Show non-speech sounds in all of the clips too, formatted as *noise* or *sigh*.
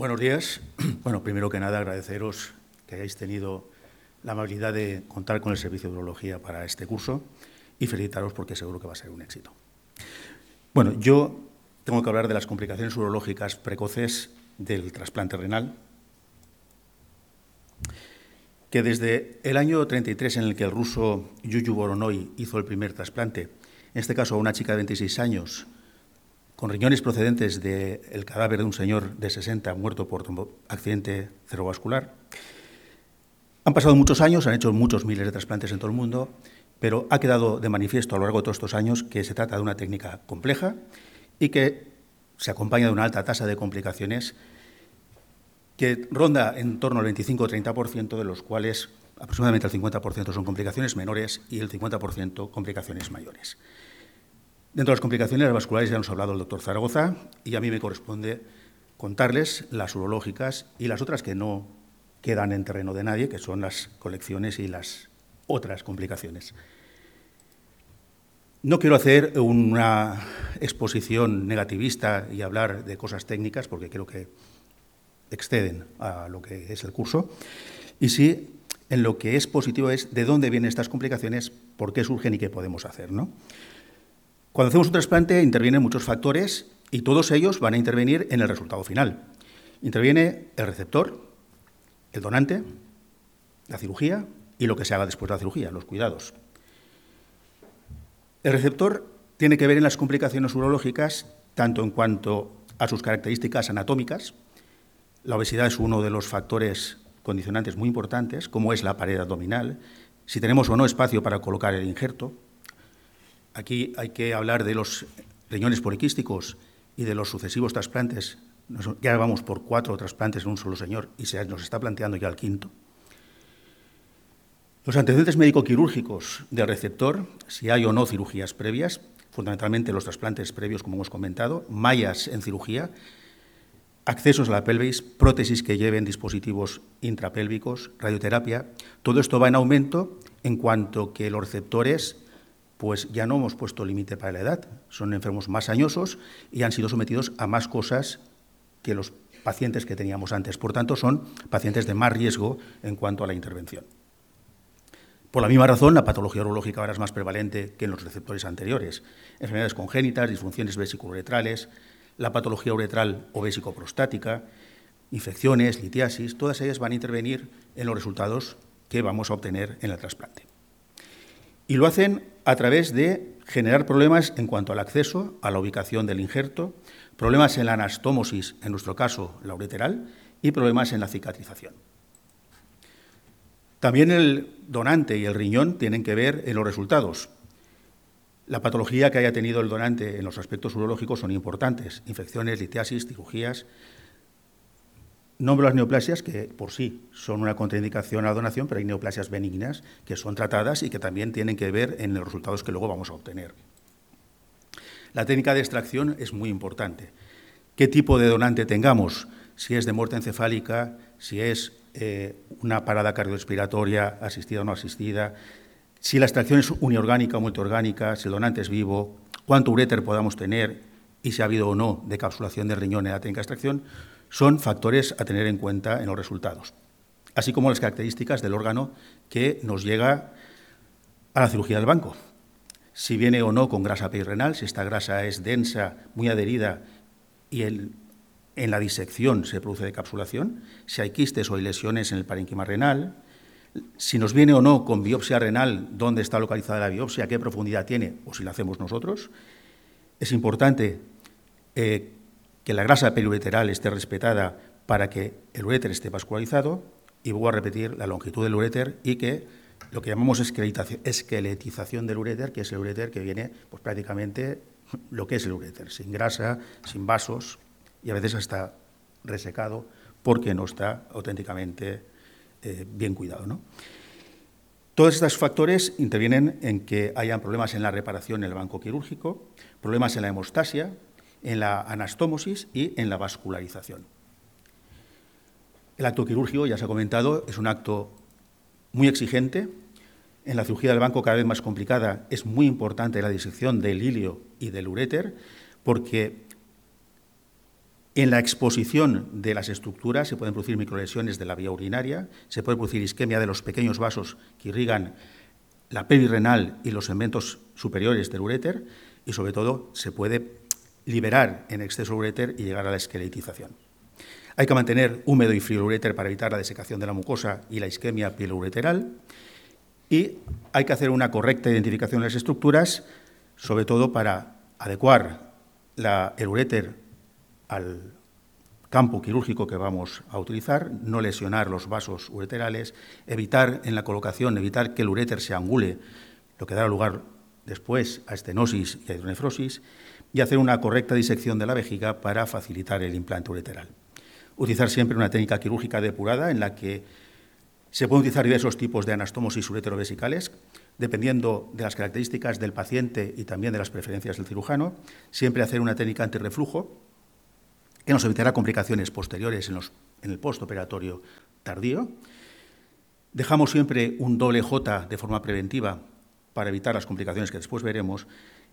Buenos días. *clears throat* Bueno, primero que nada agradeceros que hayáis tenido la amabilidad de contar con el servicio de urología para este curso y felicitaros porque seguro que va a ser un éxito. Bueno, yo tengo que hablar de las complicaciones urológicas precoces del trasplante renal, que desde el año 33 en el que el ruso Yuyu Voronoi hizo el primer trasplante, en este caso a una chica de 26 años, con riñones procedentes del cadáver de un señor de 60 muerto por accidente cerebrovascular. Han pasado muchos años, han hecho muchos miles de trasplantes en todo el mundo, pero ha quedado de manifiesto a lo largo de todos estos años que se trata de una técnica compleja y que se acompaña de una alta tasa de complicaciones que ronda en torno al 25 o 30%, de los cuales aproximadamente el 50% son complicaciones menores y el 50% complicaciones mayores. Dentro de las complicaciones vasculares ya nos ha hablado el doctor Zaragoza y a mí me corresponde contarles las urológicas y las otras que no quedan en terreno de nadie, que son las colecciones y las otras complicaciones. No quiero hacer una exposición negativista y hablar de cosas técnicas, porque creo que exceden a lo que es el curso, y sí en lo que es positivo es de dónde vienen estas complicaciones, por qué surgen y qué podemos hacer. ¿no? Cuando hacemos un trasplante intervienen muchos factores y todos ellos van a intervenir en el resultado final. Interviene el receptor, el donante, la cirugía y lo que se haga después de la cirugía, los cuidados. El receptor tiene que ver en las complicaciones urológicas tanto en cuanto a sus características anatómicas, la obesidad es uno de los factores condicionantes muy importantes, como es la pared abdominal, si tenemos o no espacio para colocar el injerto. Aquí hay que hablar de los riñones poliquísticos y de los sucesivos trasplantes. Ya vamos por cuatro trasplantes en un solo señor y se nos está planteando ya el quinto. Los antecedentes médico-quirúrgicos del receptor, si hay o no cirugías previas, fundamentalmente los trasplantes previos, como hemos comentado, mallas en cirugía, accesos a la pelvis, prótesis que lleven dispositivos intrapélvicos, radioterapia, todo esto va en aumento en cuanto que los receptores pues ya no hemos puesto límite para la edad, son enfermos más añosos y han sido sometidos a más cosas que los pacientes que teníamos antes. Por tanto, son pacientes de más riesgo en cuanto a la intervención. Por la misma razón, la patología urológica ahora es más prevalente que en los receptores anteriores. Enfermedades congénitas, disfunciones vesicouretrales, la patología uretral o vésico-prostática, infecciones, litiasis, todas ellas van a intervenir en los resultados que vamos a obtener en el trasplante. Y lo hacen a través de generar problemas en cuanto al acceso, a la ubicación del injerto, problemas en la anastomosis, en nuestro caso la ureteral, y problemas en la cicatrización. También el donante y el riñón tienen que ver en los resultados. La patología que haya tenido el donante en los aspectos urológicos son importantes, infecciones, litiasis, cirugías. Nombro las neoplasias que por sí son una contraindicación a la donación, pero hay neoplasias benignas que son tratadas y que también tienen que ver en los resultados que luego vamos a obtener. La técnica de extracción es muy importante. ¿Qué tipo de donante tengamos? Si es de muerte encefálica, si es eh, una parada cardiorrespiratoria asistida o no asistida, si la extracción es uniorgánica o multiorgánica, si el donante es vivo, cuánto uréter podamos tener y si ha habido o no decapsulación del riñón en la técnica de extracción, son factores a tener en cuenta en los resultados, así como las características del órgano que nos llega a la cirugía del banco. Si viene o no con grasa perirrenal, si esta grasa es densa, muy adherida y en la disección se produce decapsulación, si hay quistes o lesiones en el parénquima renal, si nos viene o no con biopsia renal, dónde está localizada la biopsia, qué profundidad tiene, o si la hacemos nosotros. Es importante eh, que la grasa periureteral esté respetada para que el uréter esté vascularizado, y voy a repetir la longitud del uréter y que lo que llamamos esqueletización del uréter, que es el uréter que viene pues, prácticamente lo que es el uréter, sin grasa, sin vasos y a veces hasta resecado porque no está auténticamente eh, bien cuidado. ¿no? Todos estos factores intervienen en que hayan problemas en la reparación en el banco quirúrgico, problemas en la hemostasia, en la anastomosis y en la vascularización. El acto quirúrgico, ya se ha comentado, es un acto muy exigente. En la cirugía del banco cada vez más complicada es muy importante la disección del hilio y del uréter porque En la exposición de las estructuras se pueden producir microlesiones de la vía urinaria, se puede producir isquemia de los pequeños vasos que irrigan la renal y los segmentos superiores del uréter y, sobre todo, se puede liberar en exceso el uréter y llegar a la esqueletización. Hay que mantener húmedo y frío el uréter para evitar la desecación de la mucosa y la isquemia pieloureteral. Y hay que hacer una correcta identificación de las estructuras, sobre todo para adecuar el uréter al campo quirúrgico que vamos a utilizar, no lesionar los vasos ureterales, evitar en la colocación, evitar que el uréter se angule, lo que dará lugar después a estenosis y a hidronefrosis, y hacer una correcta disección de la vejiga para facilitar el implante ureteral. Utilizar siempre una técnica quirúrgica depurada en la que se pueden utilizar diversos tipos de anastomosis ureterovesicales, dependiendo de las características del paciente y también de las preferencias del cirujano. Siempre hacer una técnica antirreflujo, que nos evitará complicaciones posteriores en, en el postoperatorio tardío. Dejamos siempre un doble J de forma preventiva para evitar las complicaciones que después veremos.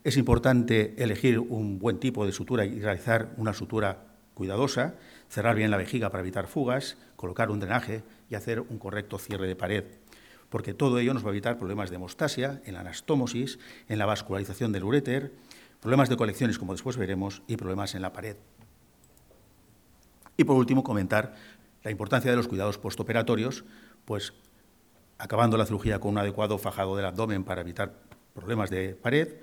Es importante elegir un buen tipo de sutura y realizar una sutura cuidadosa, cerrar bien la vejiga para evitar fugas, colocar un drenaje y hacer un correcto cierre de pared, porque todo ello nos va a evitar problemas de hemostasia, en la anastomosis, en la vascularización del uréter, problemas de colecciones, como después veremos, y problemas en la pared. Y por último, comentar la importancia de los cuidados postoperatorios, pues acabando la cirugía con un adecuado fajado del abdomen para evitar problemas de pared,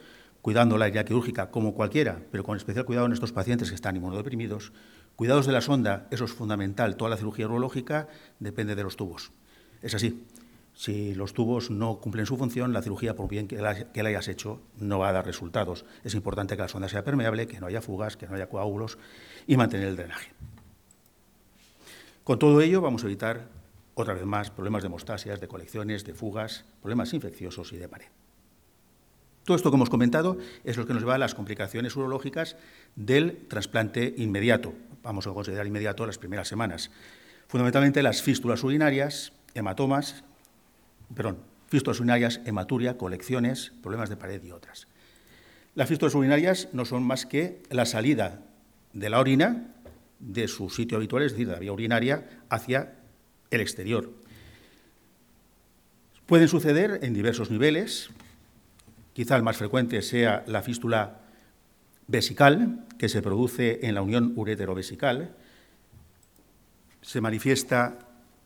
cuidando la herida quirúrgica como cualquiera, pero con especial cuidado en estos pacientes que están inmunodeprimidos. Cuidados de la sonda, eso es fundamental. Toda la cirugía urológica depende de los tubos. Es así. Si los tubos no cumplen su función, la cirugía, por bien que la, que la hayas hecho, no va a dar resultados. Es importante que la sonda sea permeable, que no haya fugas, que no haya coágulos y mantener el drenaje. Con todo ello vamos a evitar, otra vez más, problemas de hemostasias, de colecciones, de fugas, problemas infecciosos y de pared. Todo esto que hemos comentado es lo que nos lleva a las complicaciones urológicas del trasplante inmediato. Vamos a considerar inmediato las primeras semanas. Fundamentalmente las fístulas urinarias, hematomas, perdón, fístulas urinarias, hematuria, colecciones, problemas de pared y otras. Las fístulas urinarias no son más que la salida de la orina de su sitio habitual, es decir, de la vía urinaria, hacia el exterior. Pueden suceder en diversos niveles, quizá el más frecuente sea la fístula vesical, que se produce en la unión uretero-vesical, se manifiesta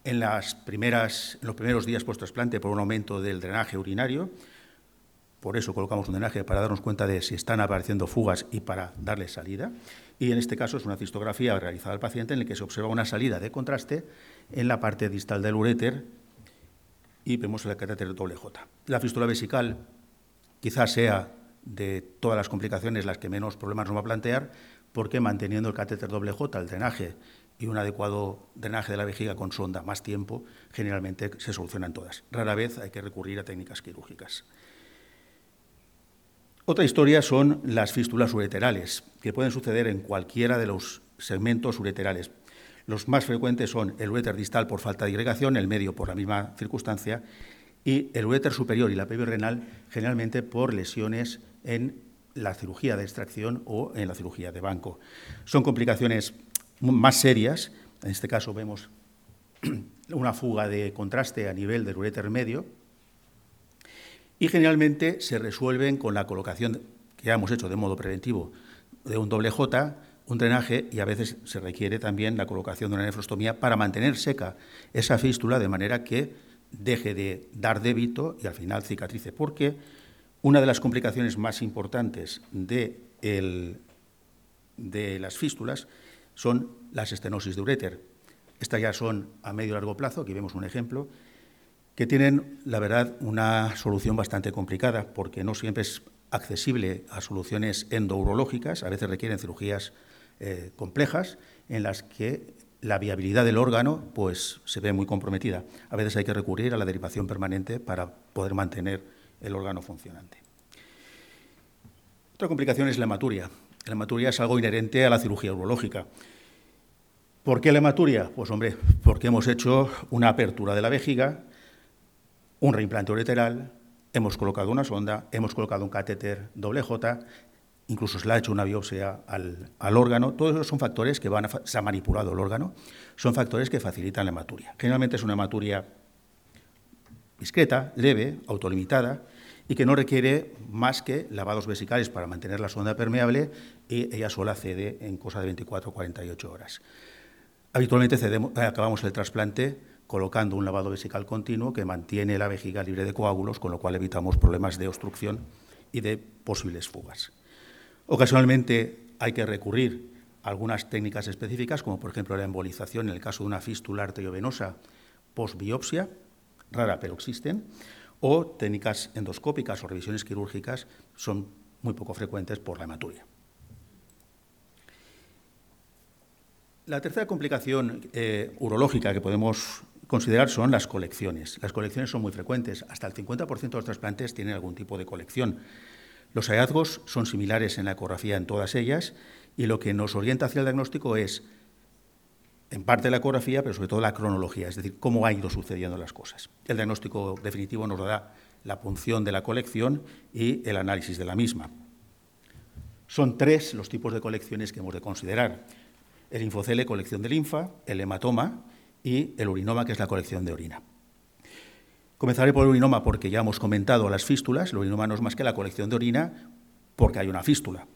en, los primeros días post-trasplante por un aumento del drenaje urinario, por eso colocamos un drenaje para darnos cuenta de si están apareciendo fugas y para darle salida. Y en este caso es una cistografía realizada al paciente en la que se observa una salida de contraste en la parte distal del uréter y vemos el catéter doble J. La fístula vesical quizás sea de todas las complicaciones las que menos problemas nos va a plantear, porque manteniendo el catéter doble J, el drenaje y un adecuado drenaje de la vejiga con sonda más tiempo, generalmente se solucionan todas. Rara vez hay que recurrir a técnicas quirúrgicas. Otra historia son las fístulas ureterales, que pueden suceder en cualquiera de los segmentos ureterales. Los más frecuentes son el ureter distal por falta de irrigación, el medio por la misma circunstancia y el ureter superior y la renal generalmente por lesiones en la cirugía de extracción o en la cirugía de banco. Son complicaciones más serias, en este caso vemos *clears throat* una fuga de contraste a nivel del ureter medio, y generalmente se resuelven con la colocación que ya hemos hecho de modo preventivo de un doble J, un drenaje y a veces se requiere también la colocación de una nefrostomía para mantener seca esa fístula de manera que deje de dar débito y al final cicatrice. Porque una de las complicaciones más importantes de, de las fístulas son las estenosis de uréter. Estas ya son a medio y largo plazo, aquí vemos un ejemplo, que tienen, la verdad, una solución bastante complicada, porque no siempre es accesible a soluciones endourológicas, a veces requieren cirugías eh, complejas en las que la viabilidad del órgano pues, se ve muy comprometida. A veces hay que recurrir a la derivación permanente para poder mantener el órgano funcionante. Otra complicación es la hematuria. La hematuria es algo inherente a la cirugía urológica. ¿Por qué la hematuria? Pues hombre, porque hemos hecho una apertura de la vejiga un reimplante ureteral, hemos colocado una sonda, hemos colocado un catéter doble J incluso se le ha hecho una biopsia al, órgano, todos esos son factores que van a, se ha manipulado el órgano, son factores que facilitan la hematuria. Generalmente es una hematuria discreta, leve, autolimitada, y que no requiere más que lavados vesicales para mantener la sonda permeable y ella sola cede en cosa de 24 o 48 horas. Habitualmente acabamos el trasplante colocando un lavado vesical continuo que mantiene la vejiga libre de coágulos, con lo cual evitamos problemas de obstrucción y de posibles fugas. Ocasionalmente hay que recurrir a algunas técnicas específicas, como por ejemplo la embolización en el caso de una fístula arteriovenosa post-biopsia, rara pero existen, o técnicas endoscópicas o revisiones quirúrgicas son muy poco frecuentes por la hematuria. La tercera complicación eh, urológica que podemos considerar son las colecciones. Las colecciones son muy frecuentes. Hasta el 50% de los trasplantes tienen algún tipo de colección. Los hallazgos son similares en la ecografía en todas ellas y lo que nos orienta hacia el diagnóstico es, en parte la ecografía, pero sobre todo la cronología, es decir, cómo han ido sucediendo las cosas. El diagnóstico definitivo nos da la punción de la colección y el análisis de la misma. Son tres los tipos de colecciones que hemos de considerar el linfocele, colección de linfa, el hematoma y el urinoma, que es la colección de orina. Comenzaré por el urinoma porque ya hemos comentado las fístulas. El urinoma no es más que la colección de orina porque hay una fístula.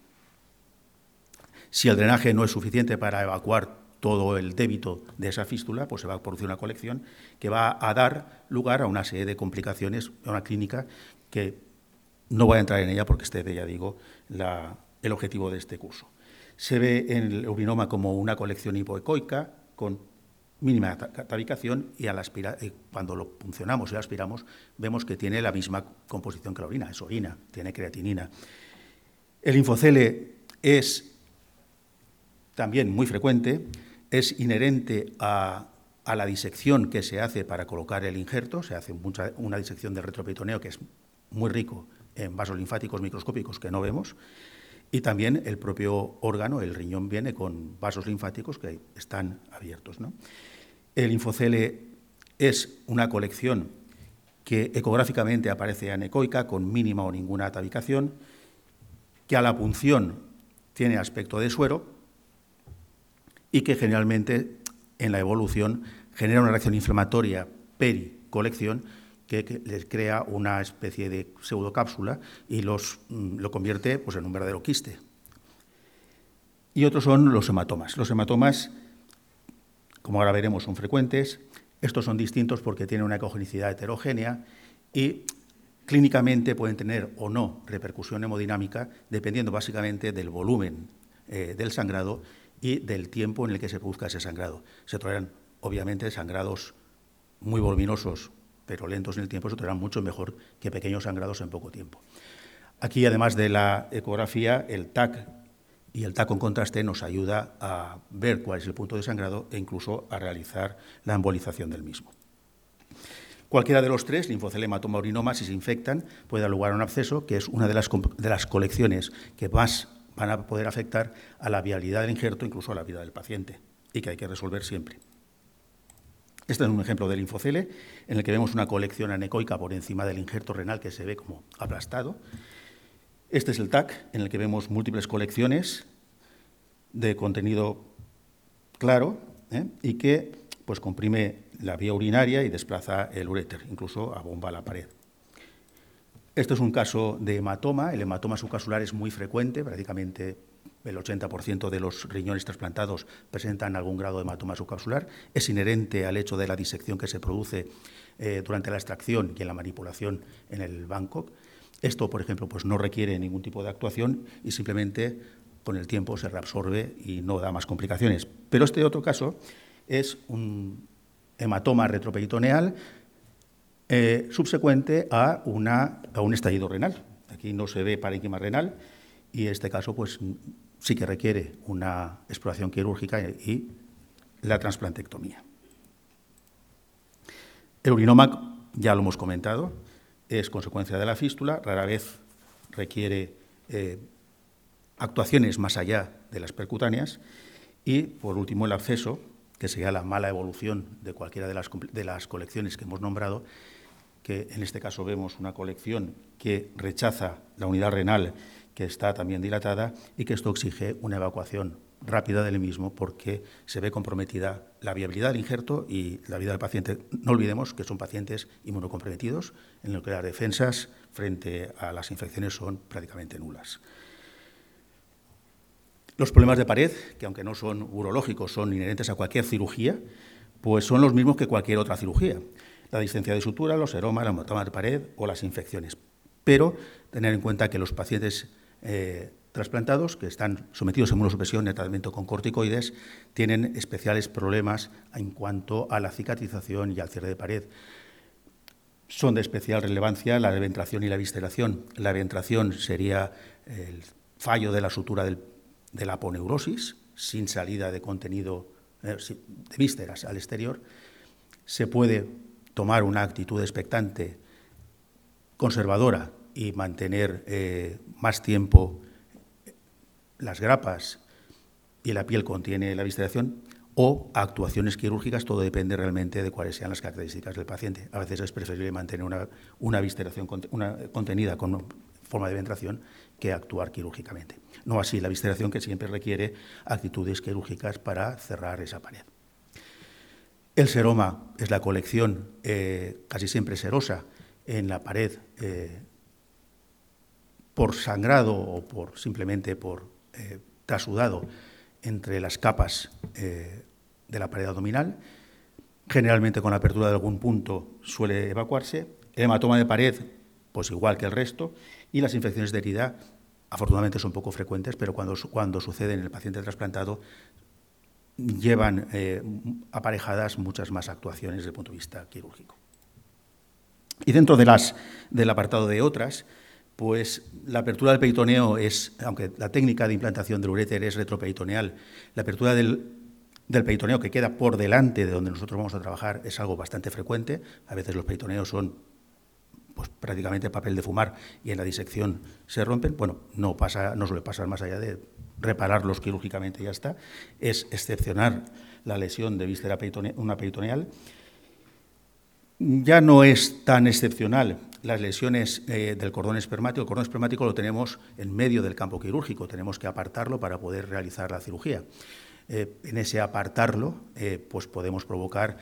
Si el drenaje no es suficiente para evacuar todo el débito de esa fístula, pues se va a producir una colección que va a dar lugar a una serie de complicaciones, a una clínica que no voy a entrar en ella porque este, ya digo, el objetivo de este curso. Se ve en el urinoma como una colección hipoecoica con mínima tabicación y al eh, cuando lo funcionamos y aspiramos vemos que tiene la misma composición que la orina, es orina, tiene creatinina. El linfocele es también muy frecuente, es inherente a, la disección que se hace para colocar el injerto, se hace una disección del retroperitoneo que es muy rico en vasos linfáticos microscópicos que no vemos, y también el propio órgano, el riñón, viene con vasos linfáticos que están abiertos. El linfocele es una colección que ecográficamente aparece anecoica, con mínima o ninguna atavicación, que a la punción tiene aspecto de suero y que generalmente en la evolución genera una reacción inflamatoria pericolección que, les crea una especie de pseudocápsula y los, mm, lo convierte pues, en un verdadero quiste. Y otros son los hematomas. Los hematomas, como ahora veremos, son frecuentes. Estos son distintos porque tienen una ecogenicidad heterogénea y clínicamente pueden tener o no repercusión hemodinámica dependiendo básicamente del volumen eh, del sangrado y del tiempo en el que se produzca ese sangrado. Se traerán, obviamente, sangrados muy voluminosos pero lentos en el tiempo, se traerán mucho mejor que pequeños sangrados en poco tiempo. Aquí, además de la ecografía, el TAC y el TAC con contraste nos ayuda a ver cuál es el punto de sangrado e incluso a realizar la embolización del mismo. Cualquiera de los tres, linfocelema, o urinoma, si se infectan, puede dar lugar a un absceso, que es una de las, de las colecciones que más van a poder afectar a la viabilidad del injerto, incluso a la vida del paciente, y que hay que resolver siempre. Este es un ejemplo del linfocele, en el que vemos una colección anecoica por encima del injerto renal que se ve como aplastado. Este es el TAC, en el que vemos múltiples colecciones de contenido claro ¿eh? y que pues, comprime la vía urinaria y desplaza el uréter, incluso a bomba a la pared. Esto es un caso de hematoma. El hematoma subcasular es muy frecuente, prácticamente el 80% de los riñones trasplantados presentan algún grado de hematoma subcapsular. Es inherente al hecho de la disección que se produce eh, durante la extracción y en la manipulación en el Bangkok. Esto, por ejemplo, pues no requiere ningún tipo de actuación y simplemente con el tiempo se reabsorbe y no da más complicaciones. Pero este otro caso es un hematoma retroperitoneal eh, subsecuente a, una, a un estallido renal. Aquí no se ve parénquima renal y este caso pues sí que requiere una exploración quirúrgica y la transplantectomía. El urinoma, ya lo hemos comentado, es consecuencia de la fístula, rara vez requiere eh, actuaciones más allá de las percutáneas. Y, por último, el acceso, que sería la mala evolución de cualquiera de las, de las colecciones que hemos nombrado, que en este caso vemos una colección que rechaza la unidad renal que está también dilatada y que esto exige una evacuación rápida del mismo porque se ve comprometida la viabilidad del injerto y la vida del paciente. No olvidemos que son pacientes inmunocomprometidos en los que las defensas frente a las infecciones son prácticamente nulas. Los problemas de pared, que aunque no son urológicos, son inherentes a cualquier cirugía, pues son los mismos que cualquier otra cirugía. La distancia de sutura, los aromas, la hematoma de pared o las infecciones. Pero tener en cuenta que los pacientes eh, trasplantados, que están sometidos a inmunosupresión y tratamiento con corticoides, tienen especiales problemas en cuanto a la cicatrización y al cierre de pared. Son de especial relevancia la ventración y la visceración. La ventración sería el fallo de la sutura de la aponeurosis, sin salida de contenido eh, de vísceras al exterior, se puede tomar una actitud expectante, conservadora y mantener eh, más tiempo las grapas y la piel contiene la visceración, o actuaciones quirúrgicas, todo depende realmente de cuáles sean las características del paciente. A veces es preferible mantener una, una visceración una, contenida con forma de ventración que actuar quirúrgicamente. No así la visceración que siempre requiere actitudes quirúrgicas para cerrar esa pared. El seroma es la colección eh, casi siempre serosa en la pared eh, por sangrado o por simplemente por eh, trasudado entre las capas de la pared abdominal. Generalmente con la apertura de algún punto suele evacuarse. El hematoma de pared, pues igual que el resto, y las infecciones de herida, afortunadamente son poco frecuentes, pero cuando, cuando suceden en el paciente trasplantado, llevan eh, aparejadas muchas más actuaciones desde el punto de vista quirúrgico. Y dentro de las, del apartado de otras, pues la apertura del peritoneo es, aunque la técnica de implantación del uréter es retroperitoneal, la apertura del, del que queda por delante de donde nosotros vamos a trabajar es algo bastante frecuente. A veces los peritoneos son pues prácticamente papel de fumar y en la disección se rompen, bueno, no, pasa, no suele pasar más allá de repararlos quirúrgicamente y ya está, es excepcionar la lesión de víscera una peritoneal. Ya no es tan excepcional las lesiones eh, del cordón espermático. El cordón espermático lo tenemos en medio del campo quirúrgico, tenemos que apartarlo para poder realizar la cirugía. Eh, en ese apartarlo, eh, pues podemos provocar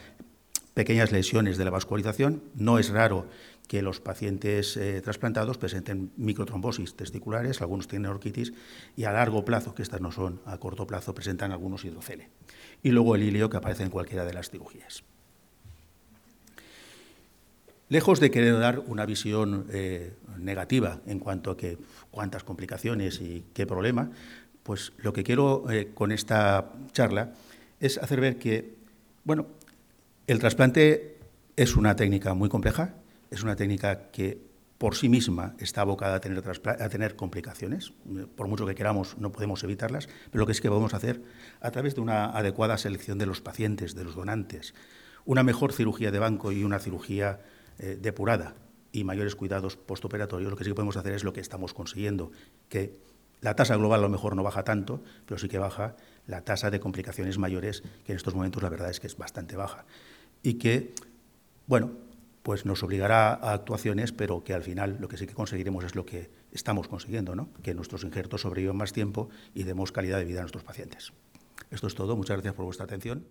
pequeñas lesiones de la vascularización. No es raro que los pacientes trasplantados presenten microtrombosis testiculares, algunos tienen orquitis, y a largo plazo, que estas no son a corto plazo, presentan algunos hidrocele. Y luego el ilio que aparece en cualquiera de las cirugías. Lejos de querer dar una visión eh, negativa en cuanto a que cuántas complicaciones y qué problema, pues lo que quiero eh, con esta charla es hacer ver que, bueno, el trasplante es una técnica muy compleja, es una técnica que por sí misma está abocada a tener, a tener complicaciones. Por mucho que queramos, no podemos evitarlas, pero lo que es que podemos hacer a través de una adecuada selección de los pacientes, de los donantes, una mejor cirugía de banco y una cirugía eh, depurada y mayores cuidados postoperatorios, lo que sí que podemos hacer es lo que estamos consiguiendo, que la tasa global a lo mejor no baja tanto, pero sí que baja la tasa de complicaciones mayores, que en estos momentos la verdad es que es bastante baja. Y que, bueno, pues nos obligará a actuaciones, pero que al final lo que sí que conseguiremos es lo que estamos consiguiendo, ¿no? que nuestros injertos sobrevivan más tiempo y demos calidad de vida a nuestros pacientes. Esto es todo. Muchas gracias por vuestra atención.